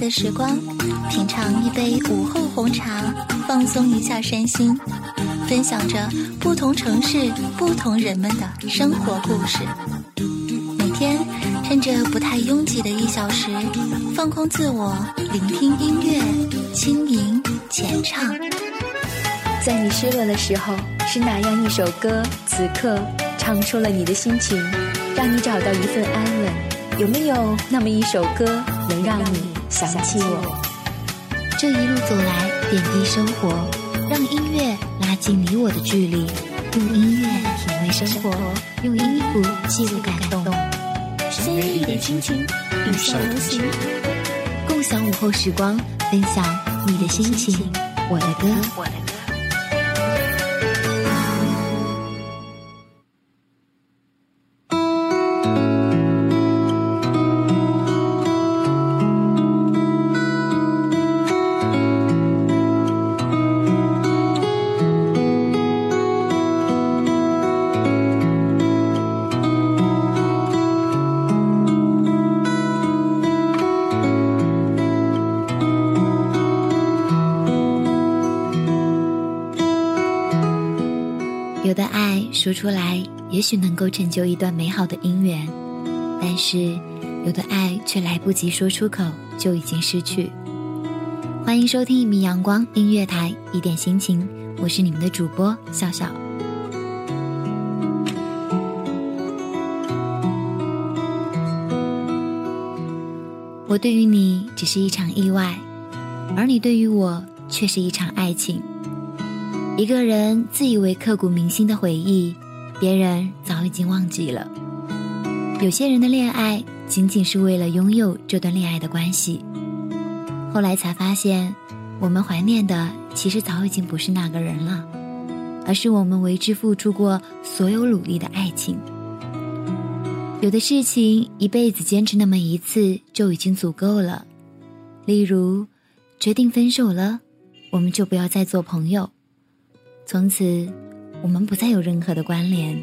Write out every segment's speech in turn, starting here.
的时光，品尝一杯午后红茶，放松一下身心，分享着不同城市、不同人们的生活故事。每天趁着不太拥挤的一小时，放空自我，聆听音乐，轻吟浅唱。在你失落的时候，是哪样一首歌，此刻唱出了你的心情，让你找到一份安稳？有没有那么一首歌，能让你想起我？这一路走来，点滴生活，让音乐拉近你我的距离，用音乐品味生活，用音符记录感动。深夜一点心情，与上同行，共享午后时光，分享你的心情，我的歌。说出来，也许能够成就一段美好的姻缘，但是有的爱却来不及说出口，就已经失去。欢迎收听一米阳光音乐台，一点心情，我是你们的主播笑笑。我对于你只是一场意外，而你对于我却是一场爱情。一个人自以为刻骨铭心的回忆，别人早已经忘记了。有些人的恋爱仅仅是为了拥有这段恋爱的关系，后来才发现，我们怀念的其实早已经不是那个人了，而是我们为之付出过所有努力的爱情。有的事情一辈子坚持那么一次就已经足够了，例如，决定分手了，我们就不要再做朋友。从此，我们不再有任何的关联。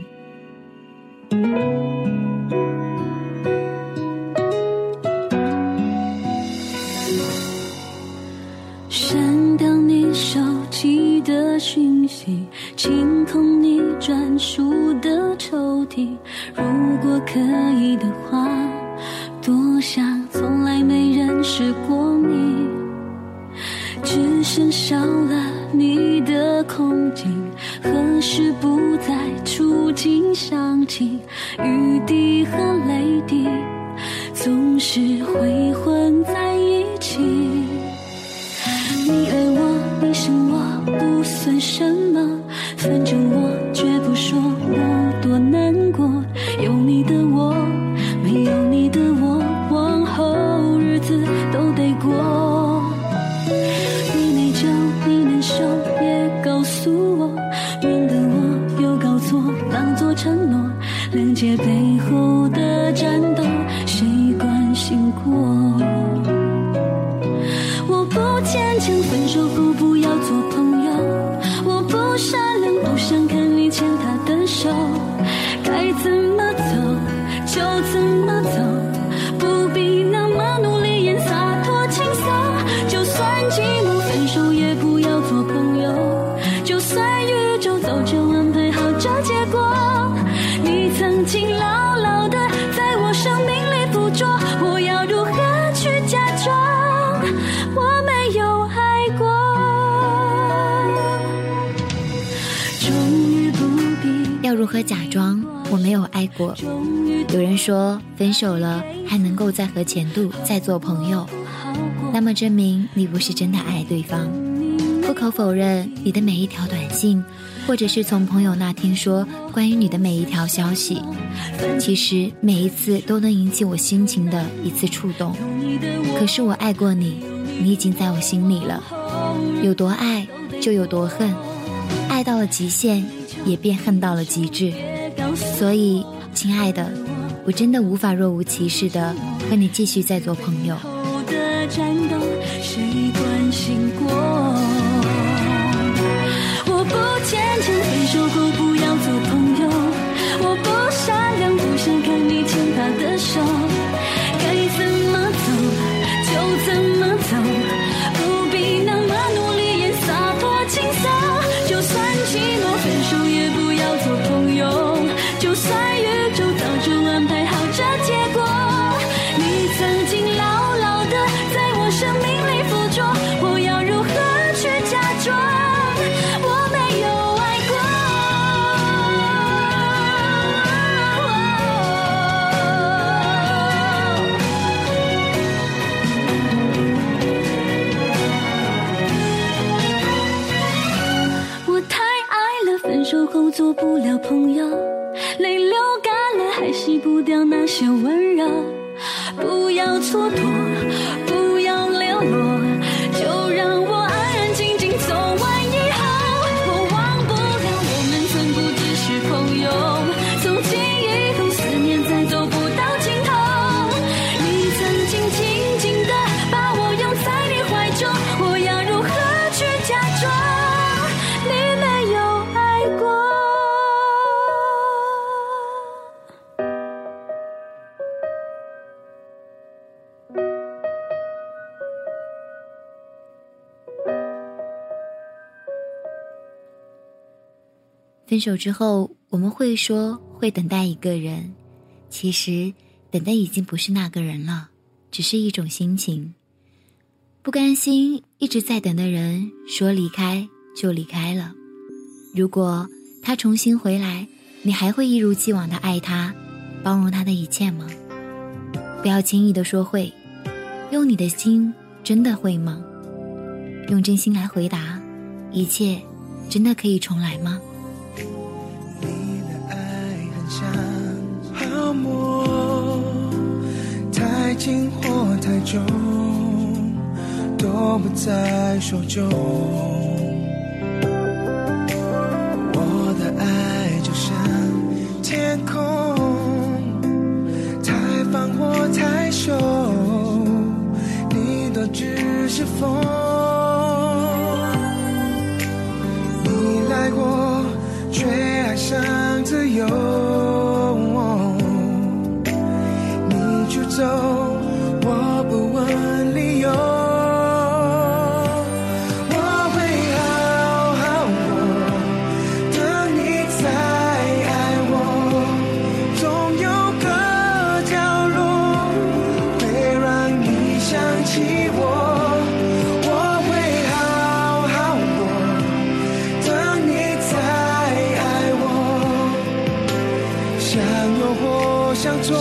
删掉你手机的讯息，清空你专属的抽屉。如果可以的话，多想从来没认识过你，只剩少了。你的空境，何时不再触景伤情？雨滴和泪滴，总是会混在一起。你爱我，你生我，不算什么，承诺，谅解背后的战斗，谁关心过？我不坚强，分手后不要做朋友。我不善良，不想看你牵他的手。该怎么走就如何假装我没有爱过？有人说分手了还能够再和前度再做朋友，那么证明你不是真的爱对方。不可否认，你的每一条短信，或者是从朋友那听说关于你的每一条消息，其实每一次都能引起我心情的一次触动。可是我爱过你，你已经在我心里了。有多爱就有多恨，到了极限，也便恨到了极致。所以，亲爱的，我真的无法若无其事的和你继续再做朋友。我不坚强，分手之后，我们会说会等待一个人，其实等待已经不是那个人了，只是一种心情。不甘心一直在等的人，说离开就离开了。如果他重新回来，你还会一如既往的爱他，包容他的一切吗？不要轻易的说会，用你的心真的会吗？用真心来回答，一切真的可以重来吗？你的爱很像泡沫，太轻或太重，都不在手中。我的爱就像天空，太放或太收，你都只是风。你来过，想自由，你就走。在手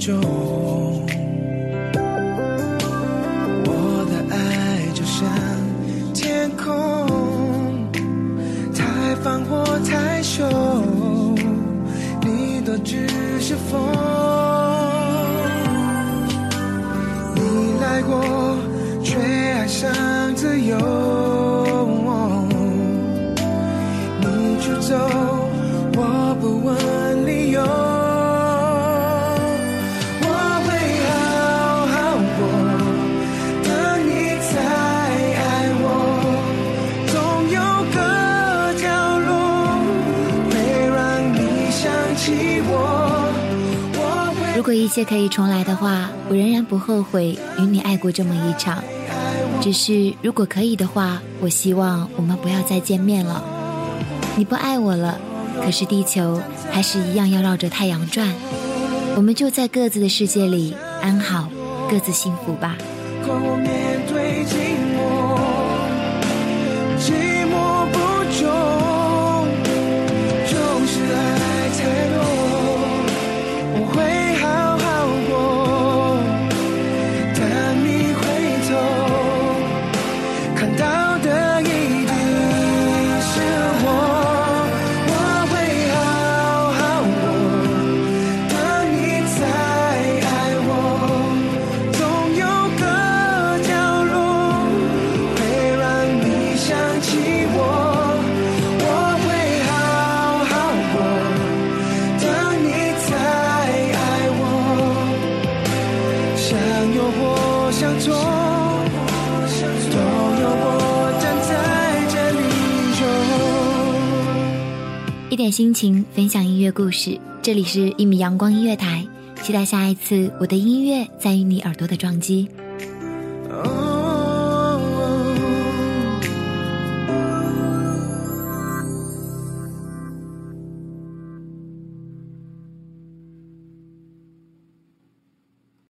中，我的爱就像天空，太放或太收，你都只是风。你来过，却爱上自由，你出走，我不问一切可以重来的话，我仍然不后悔与你爱过这么一场。只是如果可以的话，我希望我们不要再见面了。你不爱我了，可是地球还是一样要绕着太阳转。我们就在各自的世界里安好，各自幸福吧。我面对寂寞，一点心情，分享音乐故事。这里是一米阳光音乐台，期待下一次我的音乐在于你耳朵的撞击。